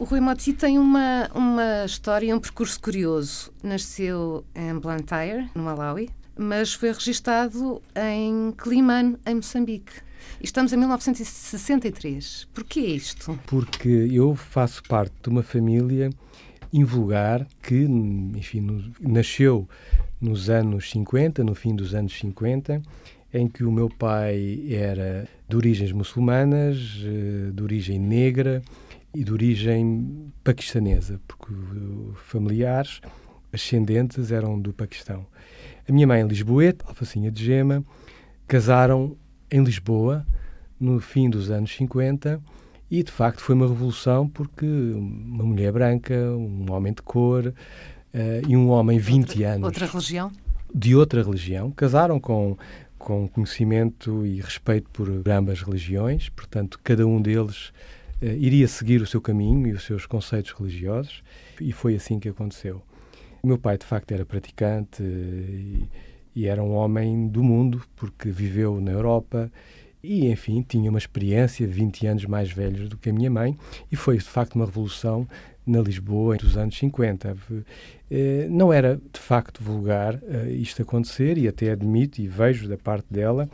O Rui Moti tem uma, uma história, um percurso curioso. Nasceu em Blantyre, no Malawi, mas foi registado em Climane, em Moçambique. Estamos em 1963. Porquê isto? Porque eu faço parte de uma família invulgar que, enfim, nasceu nos anos 50, no fim dos anos 50, em que o meu pai era de origens muçulmanas, eh, de origem negra e de origem paquistanesa, porque familiares ascendentes eram do Paquistão. A minha mãe, Lisboeta, alfacinha de gema, casaram em Lisboa no fim dos anos 50 e, de facto, foi uma revolução porque uma mulher branca, um homem de cor uh, e um homem 20 outra, anos. Outra religião? De outra religião. Casaram com, com conhecimento e respeito por ambas religiões, portanto, cada um deles iria seguir o seu caminho e os seus conceitos religiosos e foi assim que aconteceu. O meu pai, de facto, era praticante e, e era um homem do mundo, porque viveu na Europa e, enfim, tinha uma experiência 20 anos mais velhos do que a minha mãe e foi, de facto, uma revolução na Lisboa dos anos 50. Eh, não era, de facto, vulgar eh, isto acontecer e até admito e vejo da parte dela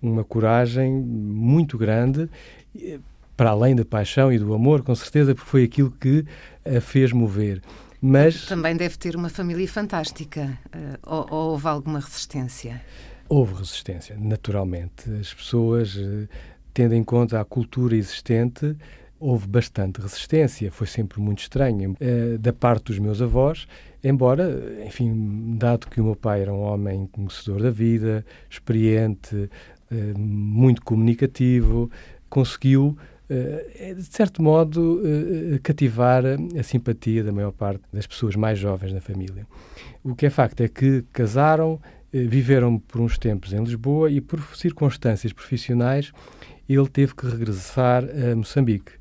uma coragem muito grande eh, para além da paixão e do amor, com certeza, porque foi aquilo que a fez mover. Mas também deve ter uma família fantástica. Ou, ou houve alguma resistência? Houve resistência, naturalmente. As pessoas, eh, tendo em conta a cultura existente, houve bastante resistência. Foi sempre muito estranho. Eh, da parte dos meus avós, embora, enfim, dado que o meu pai era um homem conhecedor da vida, experiente, eh, muito comunicativo, conseguiu de certo modo, cativar a simpatia da maior parte das pessoas mais jovens da família. O que é facto é que casaram, eh, viveram por uns tempos em Lisboa e, por circunstâncias profissionais, ele teve que regressar a Moçambique.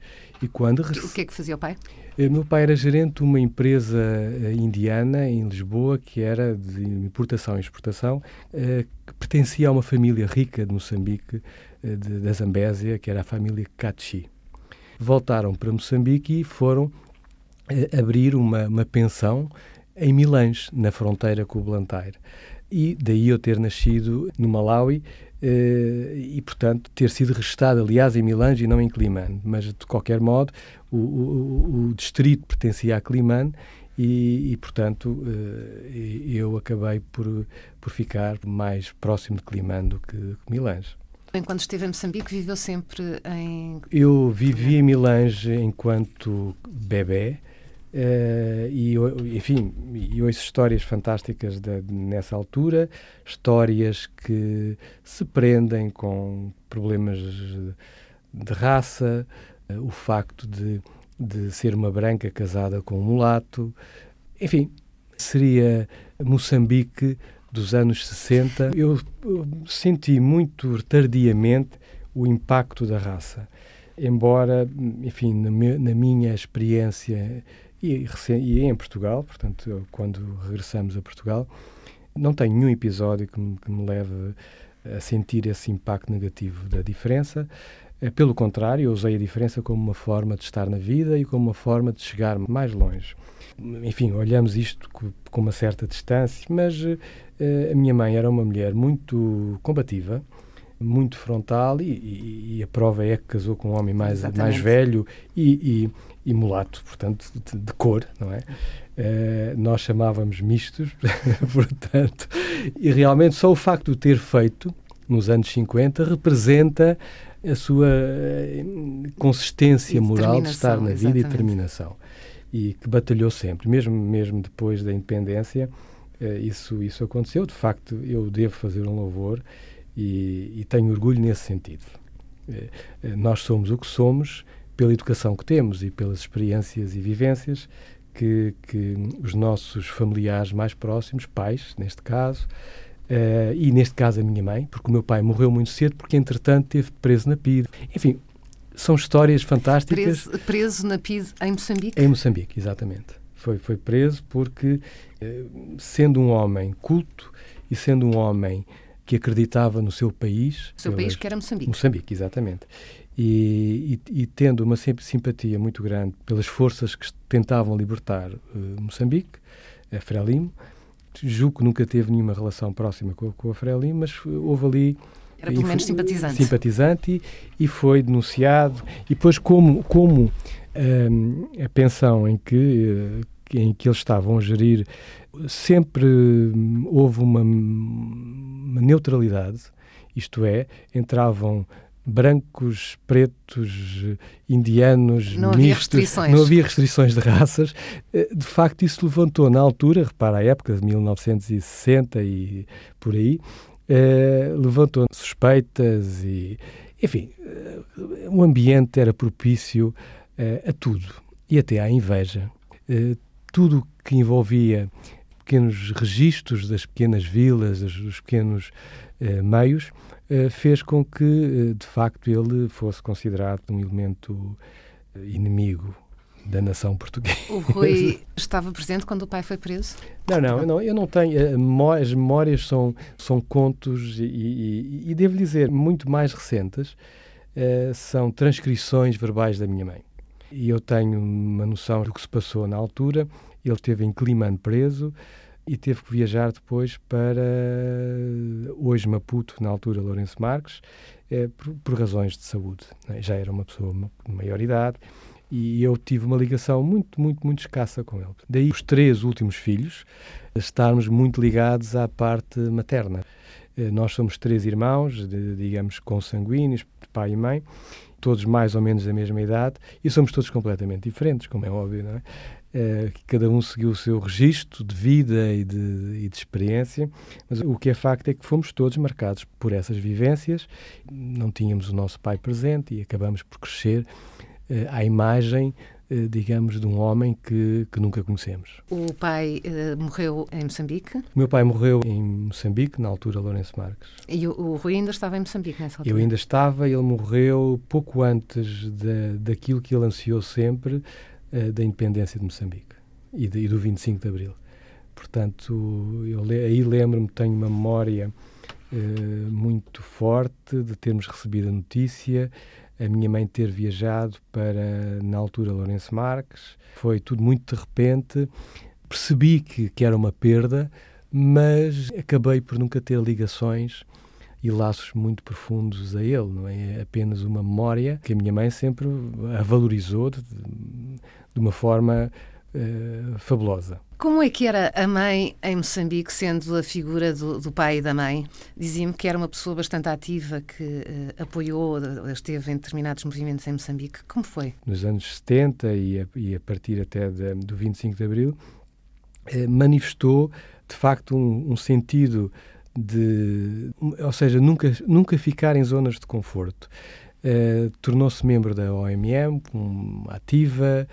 E quando o que é que fazia o pai? Eh, meu pai era gerente de uma empresa eh, indiana em Lisboa que era de importação e exportação, que pertencia a uma família rica de Moçambique, de, da Zambésia, que era a família Kachi. Voltaram para Moçambique e foram abrir uma, uma pensão em Milange, na fronteira com o Blantyre e daí eu ter nascido no Malawi eh, e, portanto, ter sido registado, aliás, em Milange e não em Climane. Mas, de qualquer modo, o, o, o distrito pertencia a Climane e, e, portanto, eh, eu acabei por, por ficar mais próximo de Climane do que Milange. Enquanto esteve em Moçambique, viveu sempre em... Eu vivi em Milange enquanto bebê, Uh, e, enfim, e ouço histórias fantásticas de, nessa altura, histórias que se prendem com problemas de raça, uh, o facto de, de ser uma branca casada com um mulato, enfim, seria Moçambique dos anos 60. Eu, senti muito tardiamente o impacto da raça, embora, enfim, na, minha experiência e, e em Portugal, portanto, quando regressamos a Portugal, não tenho nenhum episódio que me, que me leve a sentir esse impacto negativo da diferença. Eh, pelo contrário, eu usei a diferença como uma forma de estar na vida e como uma forma de chegar mais longe. Enfim, olhamos isto com uma certa distância, mas uh, a minha mãe era uma mulher muito combativa, muito frontal e, e, e, a prova é que casou com um homem mais, mais velho e, e, mulato, portanto, de, de, cor, não é? Uh, nós chamávamos mistos, portanto, e realmente só o facto de o ter feito nos anos 50 representa a sua eh, consistência moral de estar na vida exatamente. e determinação. E que batalhou sempre, mesmo, mesmo depois da independência, uh, isso, isso aconteceu. De facto, eu devo fazer um louvor e, e tenho orgulho nesse sentido. Eh, eh, nós somos o que somos pela educação que temos e pelas experiências e vivências que, que os nossos familiares mais próximos, pais, neste caso, uh, e neste caso a minha mãe, porque o meu pai morreu muito cedo, porque entretanto esteve preso na PIDE. Enfim, são histórias fantásticas. Preso, preso na PIDE em Moçambique? Em Moçambique, exatamente. Foi, foi preso porque, sendo um homem culto e sendo um homem que acreditava no seu país. O seu país que era Moçambique. Moçambique, exatamente. e, e, e, tendo uma simpatia muito grande pelas forças que tentavam libertar uh, Moçambique, a Frelimo, julgo que nunca teve nenhuma relação próxima com, com a Frelimo, mas houve ali era pelo menos simpatizante. Simpatizante e, foi denunciado. E depois, como, como um, a pensão em que, em que eles estavam a gerir, sempre houve uma, uma neutralidade, isto é, entravam brancos, pretos, indianos, não mistos, havia restrições. não havia restrições de raças. Eh, de facto, isso levantou na altura, repara, a época de 1960 e por aí, eh, levantou suspeitas e, enfim, eh, o ambiente era propício eh, a tudo e até à inveja. Eh, tudo que envolvia pequenos registros das pequenas vilas, dos pequenos meios, fez com que, eh, de facto, ele fosse considerado um elemento inimigo da nação portuguesa. O Rui estava presente quando o pai foi preso? Não, não, eu não, eu não tenho. As memórias são, são contos e, e, e devo dizer, muito mais recentes, uh, são transcrições verbais da minha mãe. E eu tenho uma noção do que se passou na altura. Ele esteve em Climane preso e teve que viajar depois para hoje Maputo, na altura Lourenço Marques, eh, por, por, razões de saúde. Né? Já era uma pessoa de maior idade e eu tive uma ligação muito, muito, muito escassa com ele. Daí os três últimos filhos estarmos muito ligados à parte materna. Eh, nós somos três irmãos, de, digamos, consanguíneos, pai e mãe, todos mais ou menos da mesma idade, e somos todos completamente diferentes, como é óbvio, não é? Uh, cada um seguiu o seu registro de vida e de, e de, experiência, mas o que é facto é que fomos todos marcados por essas vivências, não tínhamos o nosso pai presente e acabamos por crescer uh, à imagem eh, digamos, de um homem que, que nunca conhecemos. O pai uh, morreu em Moçambique? O meu pai morreu em Moçambique, na altura Lourenço Marques. E o, o Rui ainda estava em Moçambique nessa altura? Eu ainda estava, ele morreu pouco antes de, daquilo que ele ansiou sempre, uh, da independência de Moçambique e, de, e, do 25 de Abril. Portanto, eu aí lembro-me, tenho uma memória uh, muito forte de termos recebido a notícia a minha mãe ter viajado para, na altura, Lourenço Marques. Foi tudo muito de repente. Percebi que, que era uma perda, mas acabei por nunca ter ligações e laços muito profundos a ele, não é? é apenas uma memória que a minha mãe sempre a valorizou de, de uma forma uh, fabulosa. Como é que era a mãe em Moçambique, sendo a figura do, do pai e da mãe? Dizia-me que era uma pessoa bastante ativa, que uh, apoiou, esteve em determinados movimentos em Moçambique. Como foi? Nos anos 70 e a, e a partir até de, do 25 de Abril, uh, manifestou, de facto, um, um sentido de... Ou seja, nunca, nunca ficar em zonas de conforto. Uh, Tornou-se membro da OMM, um, ativa,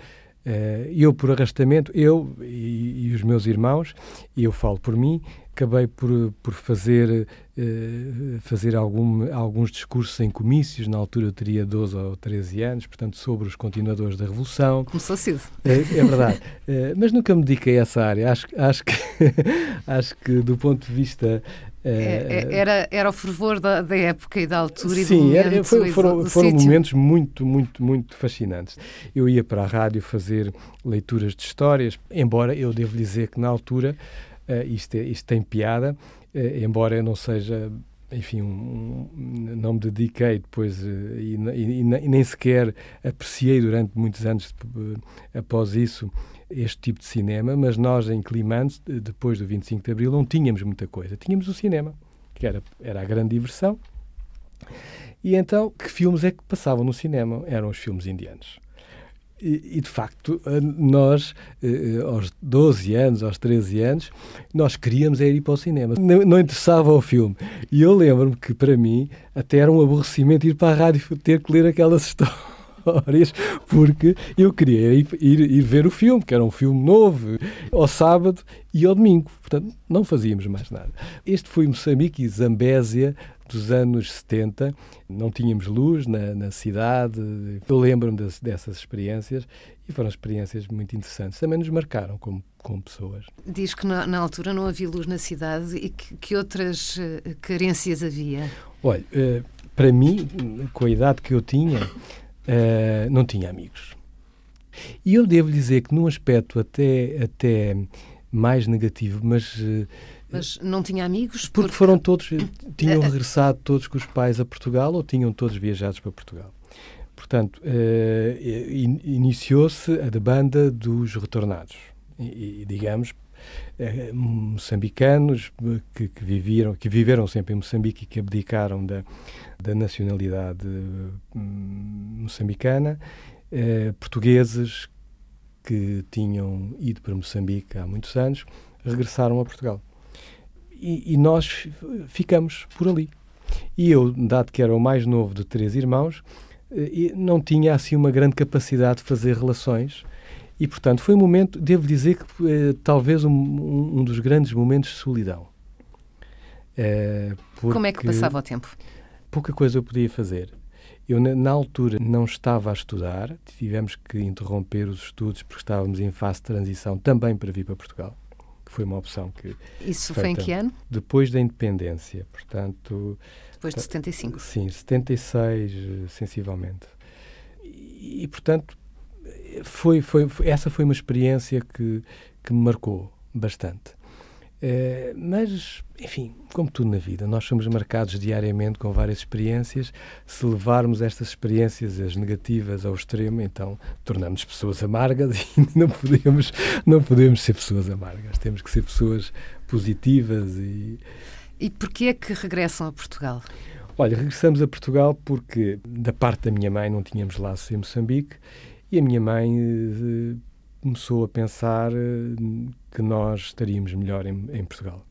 eu, por arrastamento, eu e, e, os meus irmãos, e eu falo por mim, acabei por, por fazer, uh, fazer algum, alguns discursos em comícios, na altura eu teria 12 ou 13 anos, portanto, sobre os continuadores da Revolução. Começou cedo. É, é verdade. uh, mas nunca me dediquei a essa área. Acho, acho, que, acho que, do ponto de vista é, é, era, era o fervor da, da, época e da altura sim, e do momento. Era, foi, foram, do foram momentos muito, muito, muito fascinantes. Eu ia para a rádio fazer leituras de histórias, embora eu devo dizer que na altura, uh, isto, é, isto tem piada, uh, embora eu não seja enfim, um, não me dediquei depois uh, e, e, e, nem sequer apreciei durante muitos anos após isso este tipo de cinema, mas nós em Climante, depois do 25 de Abril, não tínhamos muita coisa. Tínhamos o cinema, que era, era a grande diversão. E então, que filmes é que passavam no cinema? Eram os filmes indianos. E, e, de facto, nós, eh, aos 12 anos, aos 13 anos, nós queríamos ir para o cinema. Não, não interessava o filme. E eu lembro-me que, para mim, até era um aborrecimento ir para a rádio ter que ler aquelas histórias histórias, porque eu queria ir, ir, ir, ver o filme, que era um filme novo, ao sábado e ao domingo. Portanto, não fazíamos mais nada. Este foi Moçambique e Zambésia dos anos 70. Não tínhamos luz na, na cidade. Eu lembro-me dessas experiências e foram experiências muito interessantes. Também nos marcaram como, como pessoas. Diz que na, na altura não havia luz na cidade e que, que outras uh, carências havia? Olha, uh, para mim, com a idade que eu tinha, uh, não tinha amigos. E eu devo dizer que num aspecto até, até mais negativo, mas... Mas não tinha amigos? Porque, porque foram todos, tinham regressado todos com os pais a Portugal ou tinham todos viajados para Portugal. Portanto, uh, iniciou-se a banda dos retornados. E, digamos, uh, moçambicanos que, que, viveram, que viveram sempre em Moçambique e que abdicaram da, da nacionalidade hum, moçambicana, uh, portugueses que tinham ido para Moçambique há muitos anos, regressaram a Portugal. E, e nós ficamos por ali. E eu, dado que era o mais novo de três irmãos, eh, não tinha assim uma grande capacidade de fazer relações e, portanto, foi um momento, devo dizer que eh, talvez um, um, dos grandes momentos de solidão. Eh, Como é que passava o tempo? Pouca coisa eu podia fazer. Eu, na, na, altura, não estava a estudar, tivemos que interromper os estudos porque estávamos em fase de transição também para vir para Portugal, foi uma opção que. Isso foi em que ano? Depois da independência, portanto. Depois de 75? Sim, 76, eh, sensivelmente. E, portanto, foi, foi, foi, essa foi uma experiência que, que me marcou bastante. É, mas, enfim, como tudo na vida, nós somos marcados diariamente com várias experiências. Se levarmos estas experiências, as negativas, ao extremo, então tornamos pessoas amargas e não podemos, não podemos ser pessoas amargas. Temos que ser pessoas positivas e e porquê é que regressam a Portugal? Olha, regressamos a Portugal porque, da parte da minha mãe, não tínhamos laços em Moçambique e a minha mãe eh, começou a pensar eh, que nós estaríamos melhor em, em Portugal.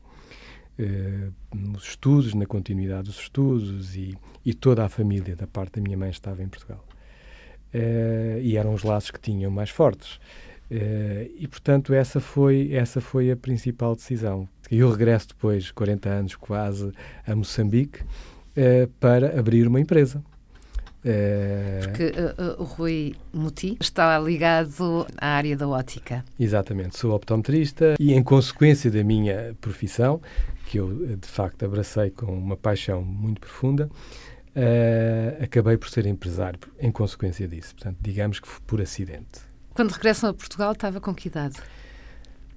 Eh, nos estudos, na continuidade dos estudos e, e, toda a família da parte da minha mãe estava em Portugal. e eram os laços que tinham mais fortes. Uh, e, portanto, essa foi, essa foi a principal decisão. Eu regresso depois, 40 anos quase, a Moçambique uh, para abrir uma empresa. Uh, Porque o Rui Muti está ligado à área da ótica. Exatamente, sou optometrista e, em consequência da minha profissão, que eu de facto abracei com uma paixão muito profunda, acabei por ser empresário em consequência disso. Portanto, digamos que por acidente. Quando regressam a Portugal, estava com que idade?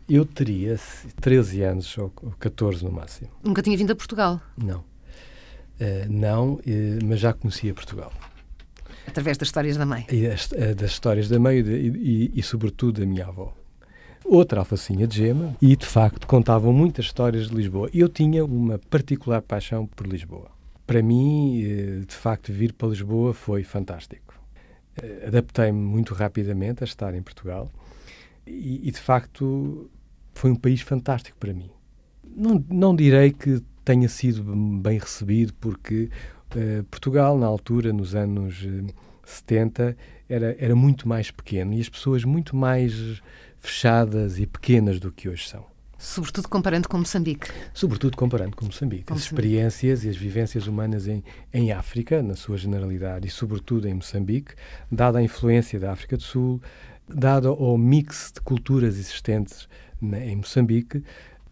Eu teria 13 anos ou 14 no máximo. Nunca tinha vindo a Portugal? Não. Uh, não, uh, mas já conhecia Portugal. Através das histórias da mãe? E das, das histórias da mãe e, e, e, sobretudo, da minha avó. Outra alfacinha de gema e, de facto, contavam muitas histórias de Lisboa. Eu tinha uma particular paixão por Lisboa. Para mim, de facto, vir para Lisboa foi fantástico. Eh, adaptei-me muito rapidamente a estar em Portugal e, e, de facto foi um país fantástico para mim. Não, não direi que tenha sido bem recebido, porque uh, Portugal, na altura, nos anos uh, eh, 70, era, era muito mais pequeno e as pessoas muito mais fechadas e pequenas do que hoje são. Sobretudo comparando com Moçambique. Sobretudo comparando com Moçambique. Com as Moçambique. experiências e as vivências humanas em, em África, na sua generalidade, e sobretudo em Moçambique, dada a influência da África do Sul, dado o mix de culturas existentes na, em Moçambique,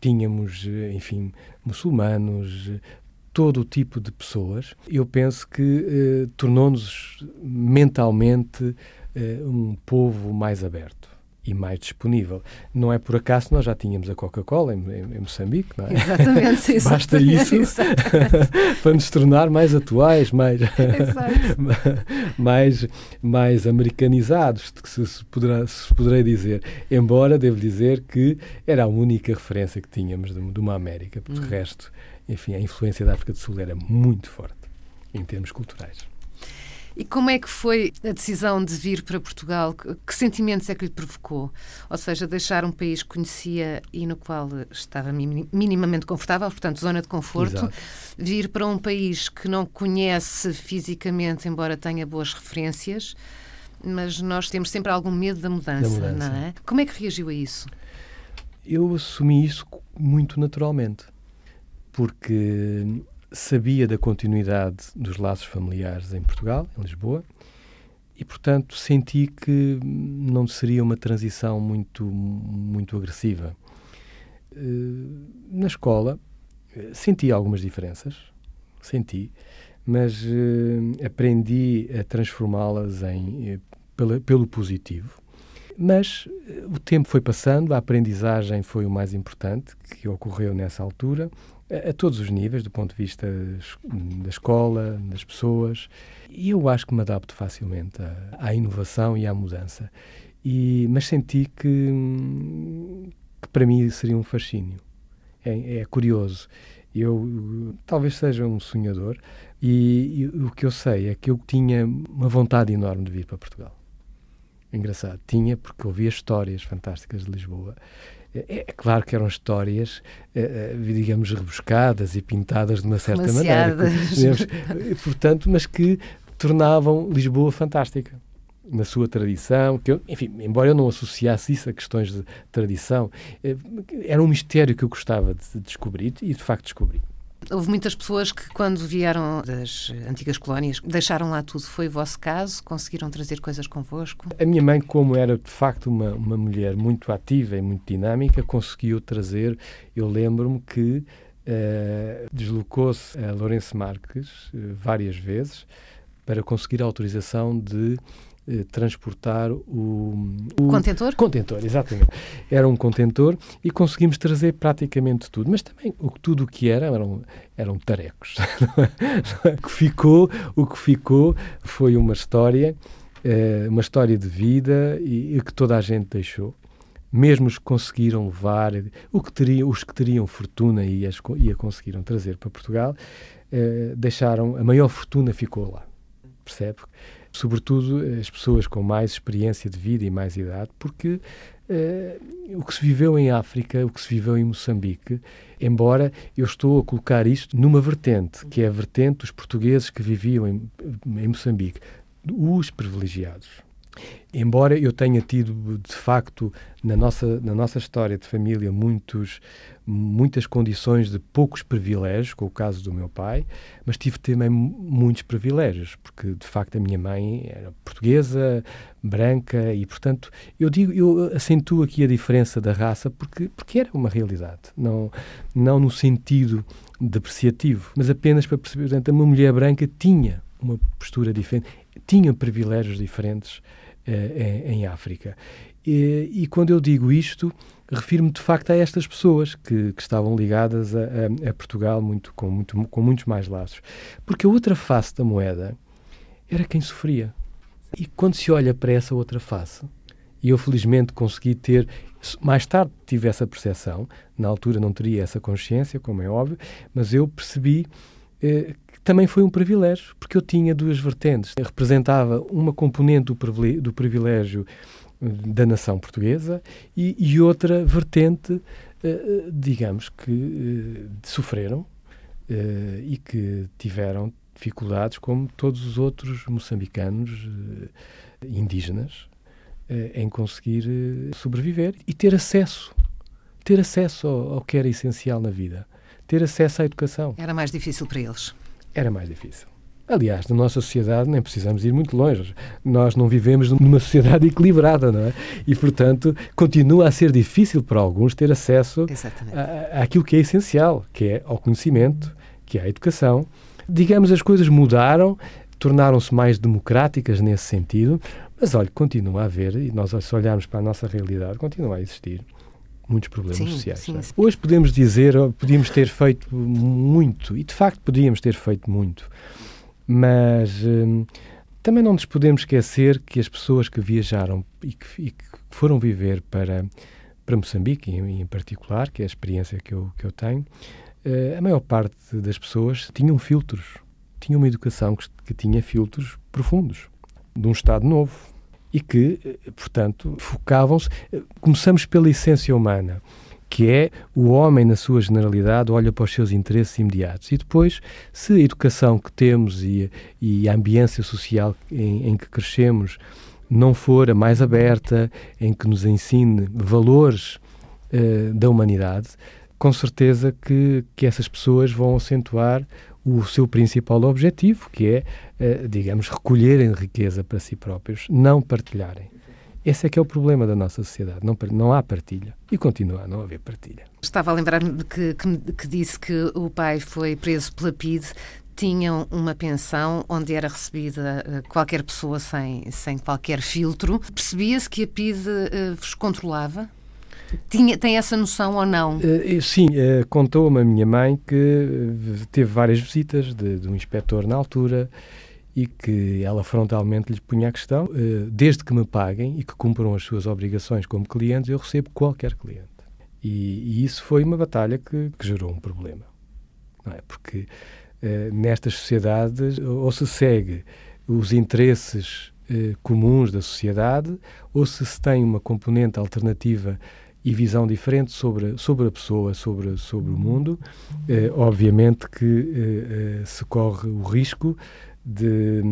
tínhamos, enfim, muçulmanos, todo o tipo de pessoas. Eu penso que eh, tornou-nos mentalmente eh, um povo mais aberto e mais disponível. Não é por acaso nós já tínhamos a Coca-Cola em, em, Moçambique, não é? Exatamente. Basta isso para nos tornar mais atuais, mais, mais, mais americanizados, se, se, poderá, se poderei dizer. Embora, devo dizer que era a única referência que tínhamos de, de uma América, porque hum. o resto, enfim, a influência da África do Sul era muito forte em termos culturais. E como é que foi a decisão de vir para Portugal? Que sentimentos é que lhe provocou? Ou seja, deixar um país que conhecia e no qual estava minimamente confortável, portanto, zona de conforto, Exato. vir para um país que não conhece fisicamente, embora tenha boas referências, mas nós temos sempre algum medo da mudança, da mudança. não é? Como é que reagiu a isso? Eu assumi isso muito naturalmente, porque sabia da continuidade dos laços familiares em Portugal, em Lisboa, e portanto senti que não seria uma transição muito muito agressiva. Eh, na escola eh, senti algumas diferenças, senti, mas uh, aprendi a transformá-las em, pelo positivo. Mas o tempo foi passando, a aprendizagem foi o mais importante que ocorreu nessa altura, a, todos os níveis, do ponto de vista da escola, das pessoas, e eu acho que me adapto facilmente à, à inovação e à mudança. E, mas senti que, que para mim seria um fascínio. É, é curioso. Eu talvez seja um sonhador e, e, o que eu sei é que eu tinha uma vontade enorme de vir para Portugal. Engraçado, tinha porque ouvia histórias fantásticas de Lisboa. É, é claro que eram histórias, é, digamos, rebuscadas e pintadas de uma certa maneira. Digamos, portanto, mas que tornavam Lisboa fantástica na sua tradição, que eu, enfim, embora eu não associasse isso a questões de tradição, eh, era um mistério que eu gostava de descobrir e de facto descobri. Houve muitas pessoas que, quando vieram das antigas colónias, deixaram lá tudo. Foi o vosso caso? Conseguiram trazer coisas convosco? A minha mãe, como era de facto uma, uma mulher muito ativa e muito dinâmica, conseguiu trazer. Eu lembro-me que uh, deslocou-se a Lourenço Marques uh, várias vezes para conseguir a autorização de transportar o, o, contentor? Contentor, exatamente. Era um contentor e conseguimos trazer praticamente tudo, mas também o, tudo o que era eram, eram tarecos. o, que ficou, o que ficou foi uma história, eh, uma história de vida e, e que toda a gente deixou mesmo os que conseguiram levar, o que teriam, os que teriam fortuna e, as, e a conseguiram trazer para Portugal, eh, deixaram, a maior fortuna ficou lá, percebe? Sobretudo as pessoas com mais experiência de vida e mais idade, porque uh, o que se viveu em África, o que se viveu em Moçambique, embora eu estou a colocar isto numa vertente, que é a vertente dos portugueses que viviam em, em Moçambique, os privilegiados. Embora eu tenha tido, de facto, na nossa, na nossa história de família, muitos, muitas condições de poucos privilégios, com o caso do meu pai, mas tive também muitos privilégios, porque de facto a minha mãe era portuguesa, branca e, portanto, eu digo, eu acentuo aqui a diferença da raça porque, porque era uma realidade, não, não no sentido depreciativo, mas apenas para perceber, portanto, uma mulher branca tinha uma postura diferente, tinha privilégios diferentes eh, em, em África. E, e, quando eu digo isto, refiro-me de facto a estas pessoas que, que estavam ligadas a, a, a, Portugal muito, com, muito, com muitos mais laços. Porque a outra face da moeda era quem sofria. E quando se olha para essa outra face, e eu felizmente consegui ter, mais tarde tive essa percepção, na altura não teria essa consciência, como é óbvio, mas eu percebi eh, também foi um privilégio, porque eu tinha duas vertentes. Eu representava uma componente do privilégio, privilégio da nação portuguesa e, e outra vertente, uh, digamos, que sofreram e que tiveram dificuldades, como todos os outros moçambicanos indígenas, em conseguir sobreviver e ter acesso, ter acesso ao, ao que era essencial na vida, ter acesso à educação. Era mais difícil para eles? Era mais difícil. Aliás, na nossa sociedade nem precisamos ir muito longe. Nós não vivemos numa sociedade equilibrada, não é? E, portanto, continua a ser difícil para alguns ter acesso àquilo que é essencial, que é ao conhecimento, que é à educação. Digamos, as coisas mudaram, tornaram-se mais democráticas nesse sentido, mas, olha, continua a haver, e nós, se olharmos para a nossa realidade, continua a existir muitos problemas sim, sociais. Sim, sim. Hoje podemos dizer, podíamos ter feito muito, e de facto podíamos ter feito muito, mas hum, também não nos podemos esquecer que as pessoas que viajaram e que, e que foram viver para, para Moçambique, em, em, particular, que é a experiência que eu, que eu tenho, uh, a maior parte das pessoas tinham filtros, tinham uma educação que, que tinha filtros profundos, de um Estado novo, e que, eh, portanto, focavam-se. Eh, começamos pela essência humana que é o homem, na sua generalidade, olha para os seus interesses imediatos. E depois, se a educação que temos e, e a ambiência social em, em, que crescemos não for a mais aberta, em que nos ensine valores uh, da humanidade, com certeza que, que essas pessoas vão acentuar o seu principal objetivo, que é, uh, digamos, recolherem riqueza para si próprios, não partilharem. Esse é que é o problema da nossa sociedade. Não, não há partilha. E continua a não haver partilha. Estava a lembrar-me que, que, que, disse que o pai foi preso pela PIDE. tinham uma pensão onde era recebida uh, qualquer pessoa sem, sem qualquer filtro. Percebia-se que a PIDE uh, vos controlava? Tinha, tem essa noção ou não? Uh, sim, uh, contou-me a minha mãe que teve várias visitas de, de, um inspetor na altura e que ela frontalmente lhe punha a questão: uh, desde que me paguem e que cumpram as suas obrigações como clientes, eu recebo qualquer cliente. E, e isso foi uma batalha que, que gerou um problema. Não é? Porque nestas sociedades ou se segue os interesses comuns da sociedade ou se se tem uma componente alternativa e visão diferente sobre, sobre a pessoa, sobre, sobre o mundo. Eh, obviamente que eh, eh, se corre o risco de,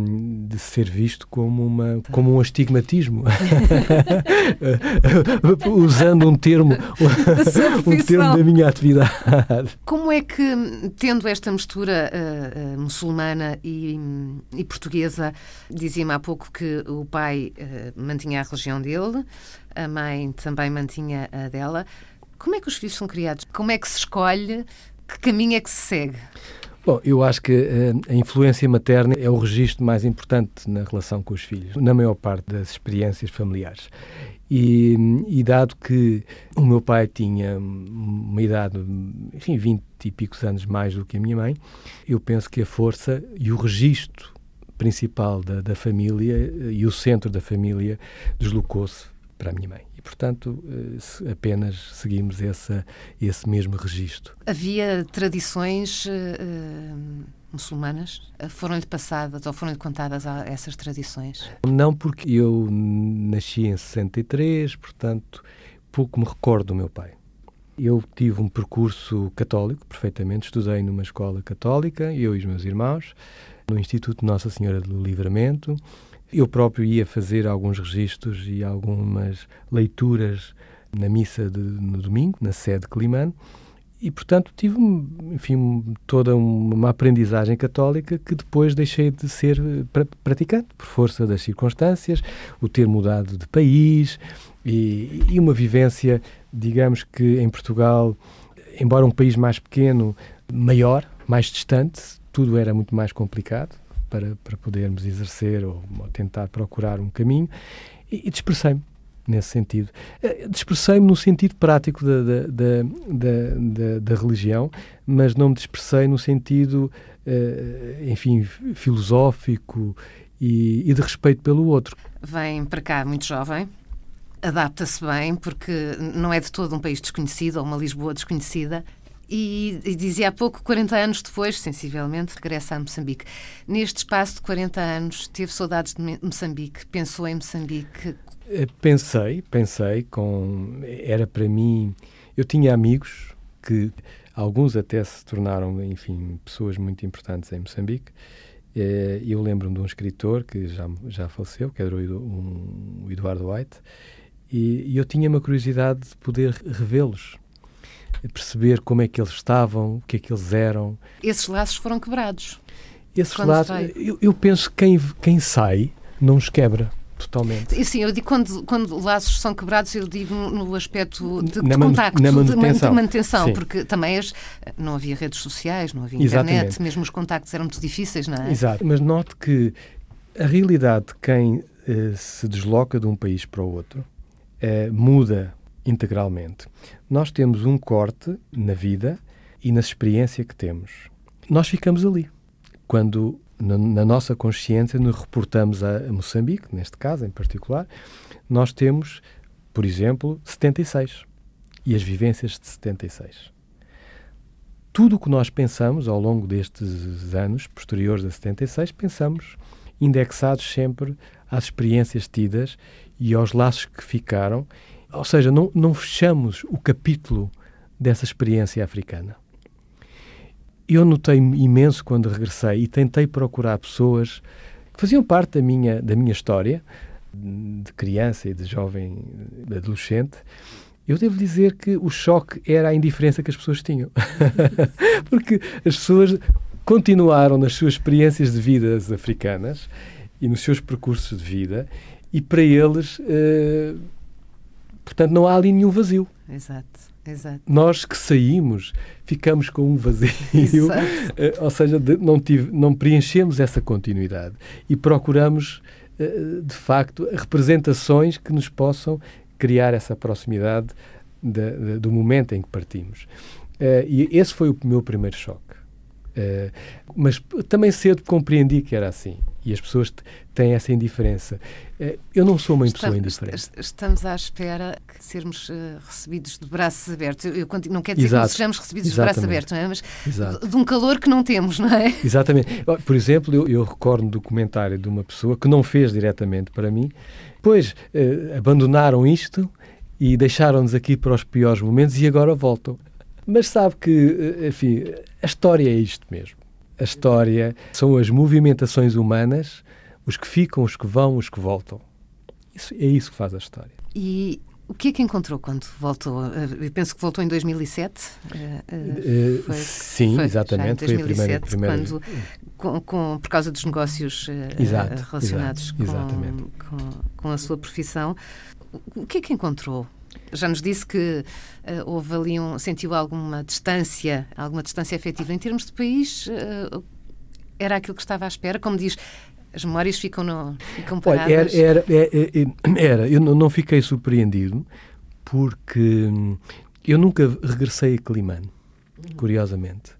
de, ser visto como, uma, como um astigmatismo. Usando um termo, um termo da minha atividade. Como é que, tendo esta mistura uh, uh, muçulmana e, e portuguesa, dizia-me há pouco que o pai uh, mantinha a religião dele, a mãe também mantinha a dela. Como é que os filhos são criados? Como é que se escolhe? Que caminho é que se segue? Bom, eu acho que uh, a influência materna é o registro mais importante na relação com os filhos, na maior parte das experiências familiares. E, e, dado que o meu pai tinha uma idade, enfim, 20 e picos anos mais do que a minha mãe, eu penso que a força e o registro principal da, da família eh, e o centro da família deslocou-se para a minha mãe. E, portanto, eh, apenas seguimos essa, esse mesmo registro. Havia tradições uh, muçulmanas? Foram-lhe passadas ou foram-lhe contadas essas tradições? Não, porque eu nasci em 63, portanto, pouco me recordo do meu pai. Eu tive um percurso católico, perfeitamente. Estudei numa escola católica, eu e os meus irmãos, no Instituto Nossa Senhora do Livramento. Eu próprio ia fazer alguns registros e algumas leituras na missa de, no domingo, na sede Climano, e, portanto, tive, enfim, toda uma aprendizagem católica que depois deixei de ser praticante, por força das circunstâncias, o ter mudado de país e, e uma vivência, digamos que em Portugal, embora um país mais pequeno, maior, mais distante, tudo era muito mais complicado para, para podermos exercer ou, ou tentar procurar um caminho e, e dispersei-me nesse sentido. Eh, dispersei-me no sentido prático da, da, da, da, da religião, mas não me dispersei no sentido, uh, enfim, filosófico e, e de respeito pelo outro. Vem para cá muito jovem, adapta-se bem, porque não é de todo um país desconhecido ou uma Lisboa desconhecida. E, e, dizia há pouco, 40 anos depois, sensivelmente, regressa a Moçambique. Neste espaço de 40 anos, teve saudades de Moçambique? Pensou em Moçambique? Eh, pensei, pensei. Com, era para mim. Eu tinha amigos que alguns até se tornaram, enfim, pessoas muito importantes em Moçambique. Eh, eu lembro-me de um escritor que já, já faleceu, que era o Eduardo White, e eu tinha uma curiosidade de poder revê-los perceber como é que eles estavam, o que é que eles eram. Esses laços foram quebrados. Esses laços, eu, eu, penso que quem, quem sai não os quebra totalmente. Sim, eu digo quando, quando laços são quebrados, eu digo no aspecto de, de contacto, na manutenção, de manutenção porque também as, não havia redes sociais, não havia internet, Exatamente. mesmo os contactos eram muito difíceis, não é? Exato, mas note que a realidade de quem eh, se desloca de um país para o outro eh, muda integralmente. Nós temos um corte na vida e na experiência que temos. Nós ficamos ali. Quando na, na nossa consciência nos reportamos a, a Moçambique, neste caso em particular, nós temos, por exemplo, 76 e as vivências de 76. Tudo o que nós pensamos ao longo destes anos posteriores a 76, pensamos indexados sempre às experiências tidas e aos laços que ficaram ou seja, não, não fechamos o capítulo dessa experiência africana. Eu notei imenso quando regressei e tentei procurar pessoas que faziam parte da minha, da minha história, de criança e de jovem adolescente. Eu devo dizer que o choque era a indiferença que as pessoas tinham. Porque as pessoas continuaram nas suas experiências de vidas africanas e nos seus percursos de vida, e para eles. Uh, Portanto, não há ali nenhum vazio. Exato. Exato. Nós que saímos ficamos com um vazio, eh, ou seja, não, tive, não preenchemos essa continuidade e procuramos, eh, de facto, representações que nos possam criar essa proximidade de, de, do momento em que partimos. Eh, e esse foi o meu primeiro choque. mas também cedo compreendi que era assim e as pessoas têm essa indiferença. Eh, eu não sou uma pessoa indiferente. Estamos à espera de sermos uh, recebidos de braços abertos. Eu, eu não quero dizer Exato. que sejamos recebidos Exatamente. de braços abertos, não é? mas Exato. de um calor que não temos, não é? Exatamente. Por exemplo, eu, eu recordo do comentário de uma pessoa que não fez diretamente para mim, pois uh, abandonaram isto e deixaram-nos aqui para os piores momentos e agora voltam. Mas sabe que, enfim, a história é isto mesmo. A história são as movimentações humanas, os que ficam, os que vão, os que voltam. Isso, é isso que faz a história. E o que é que encontrou quando voltou? Eu penso que voltou em 2007. Uh, foi, sim, foi, exatamente. Em 2007, foi a primeira, primeira... quando, com, com, por causa dos negócios exato, relacionados exato, com, com, com, a sua profissão. O que é que encontrou? Já nos disse que uh, houve ali um, sentiu alguma distância, alguma distância efetiva. Em termos de país, uh, era aquilo que estava à espera? Como diz, as memórias ficam, no, ficam paradas? Olha, era, era, era, era, eu não fiquei surpreendido porque hum, eu nunca regressei a Climane, curiosamente.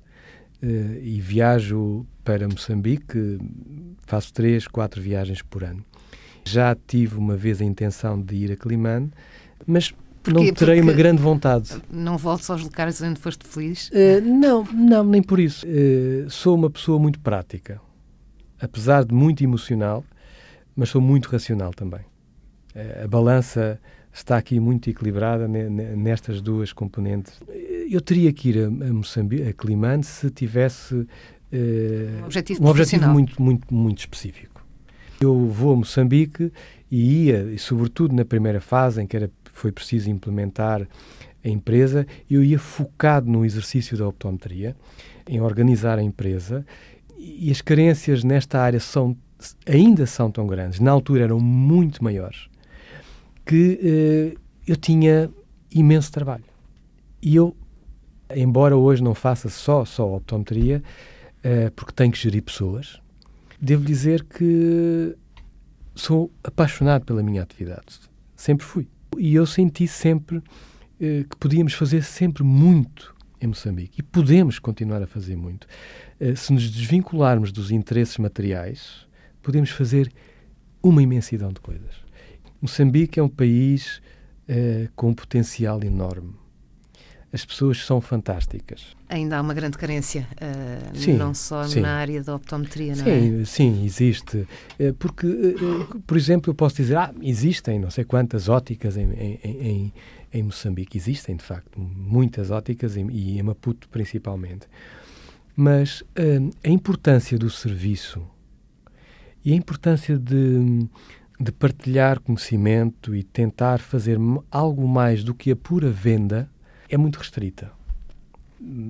Uh, e viajo para Moçambique, faço três, quatro viagens por ano. Já tive uma vez a intenção de ir a Climane, mas não terei Porque uma grande vontade. Não voltes aos locais onde foste feliz? Uh, não, não, nem por isso. Uh, sou uma pessoa muito prática, apesar de muito emocional, mas sou muito racional também. Uh, a balança está aqui muito equilibrada nestas duas componentes. Eu teria que ir a, Moçambique, a Climane, se tivesse um objetivo, um objetivo muito, muito, muito específico. Eu vou a Moçambique e ia, e sobretudo na primeira fase, em que era foi preciso implementar a empresa, eu ia focado no exercício da optometria, em organizar a empresa, e as carências nesta área são, ainda são tão grandes, na altura eram muito maiores, que eh, eu tinha imenso trabalho. E eu, embora hoje não faça só, só optometria, eh, porque tenho que gerir pessoas, devo dizer que sou apaixonado pela minha atividade. Sempre fui. E eu senti sempre eh, que podíamos fazer sempre muito em Moçambique. E podemos continuar a fazer muito. Eh, se nos desvincularmos dos interesses materiais, podemos fazer uma imensidão de coisas. Moçambique é um país eh, com um potencial enorme as pessoas são fantásticas. Ainda há uma grande carência, uh, sim, não só sim. na área da optometria, não sim, é? Sim, existe. Porque, por exemplo, eu posso dizer, ah, existem não sei quantas óticas em, em, em, em Moçambique. Existem, de facto, muitas óticas e em Maputo principalmente. Mas uh, a importância do serviço e a importância de, de partilhar conhecimento e tentar fazer algo mais do que a pura venda é muito restrita.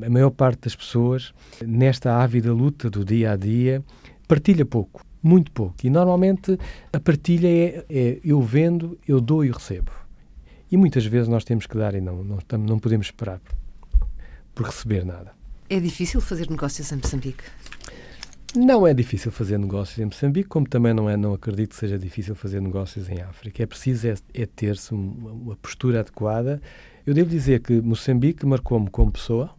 A maior parte das pessoas, nesta ávida luta do dia a dia, partilha pouco, muito pouco. E normalmente a partilha é, é eu vendo, eu dou e recebo. E muitas vezes nós temos que dar e não, não, não podemos esperar por receber nada. É difícil fazer negócios em Moçambique? Não é difícil fazer negócios em Moçambique, como também não é, não acredito que seja difícil fazer negócios em África. É preciso é, é ter-se uma, uma postura adequada eu devo dizer que Moçambique marcou-me como pessoa,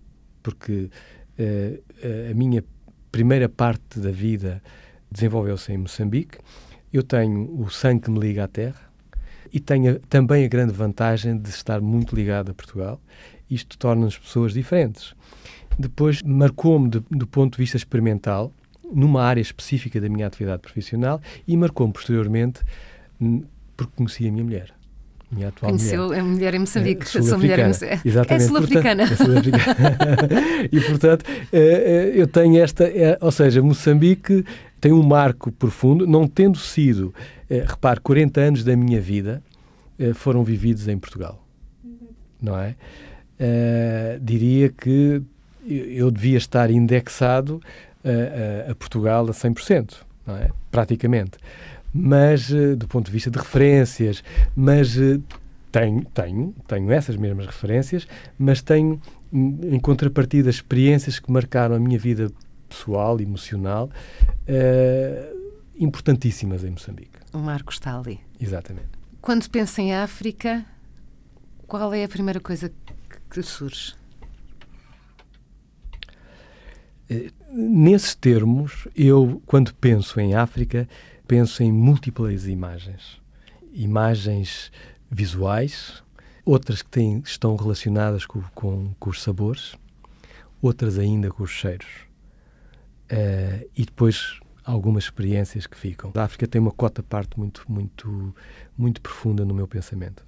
porque uh, a minha primeira parte da vida desenvolveu-se em Moçambique. Eu tenho o sangue que me liga à terra e tenho também a grande vantagem de estar muito ligado a Portugal. Isto torna-nos pessoas diferentes. Depois, marcou-me do ponto de vista experimental, numa área específica da minha atividade profissional, e marcou-me posteriormente porque conheci a minha mulher minha atual Conheceu mulher. a mulher em Moçambique. É, Sou mulher em Moçambique. Exatamente. É sul-africana. É sul e, portanto, eh, eh, eu tenho esta... É, ou seja, Moçambique tem um marco profundo, não tendo sido, eh, repare, 40 anos da minha vida foram vividos em Portugal. Não é? diria que eu devia estar indexado a, a, a Portugal a 100%, não é? Praticamente mas uh, do ponto de vista de referências, mas uh, tenho, tenho, tenho essas mesmas referências, mas tenho, em contrapartida, experiências que marcaram a minha vida pessoal, emocional, uh, importantíssimas em Moçambique. O Marco está ali. Exatamente. Quando pensa em África, qual é a primeira coisa que surge? Eh, nesses termos, eu, quando penso em África, penso em múltiplas imagens. Imagens visuais, outras que têm, estão relacionadas com, com, com os sabores, outras ainda com os cheiros. Uh, e depois algumas experiências que ficam. A África tem uma cota parte muito, muito, muito profunda no meu pensamento.